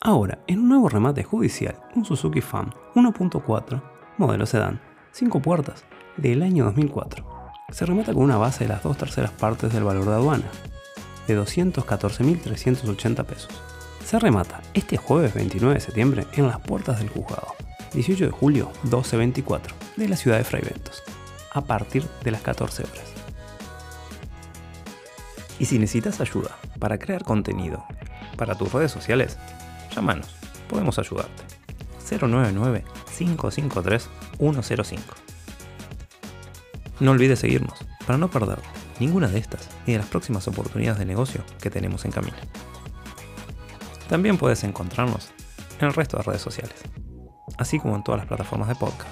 Ahora, en un nuevo remate judicial, un Suzuki Fan 1.4, modelo sedán, 5 puertas, del año 2004. Se remata con una base de las dos terceras partes del valor de aduana, de 214.380 pesos. Se remata este jueves 29 de septiembre en las puertas del juzgado, 18 de julio 12.24, de la ciudad de Fraiventos, a partir de las 14 horas. Y si necesitas ayuda para crear contenido para tus redes sociales, llámanos, podemos ayudarte. 099-553-105. No olvides seguirnos para no perder ninguna de estas ni de las próximas oportunidades de negocio que tenemos en camino. También puedes encontrarnos en el resto de redes sociales, así como en todas las plataformas de podcast.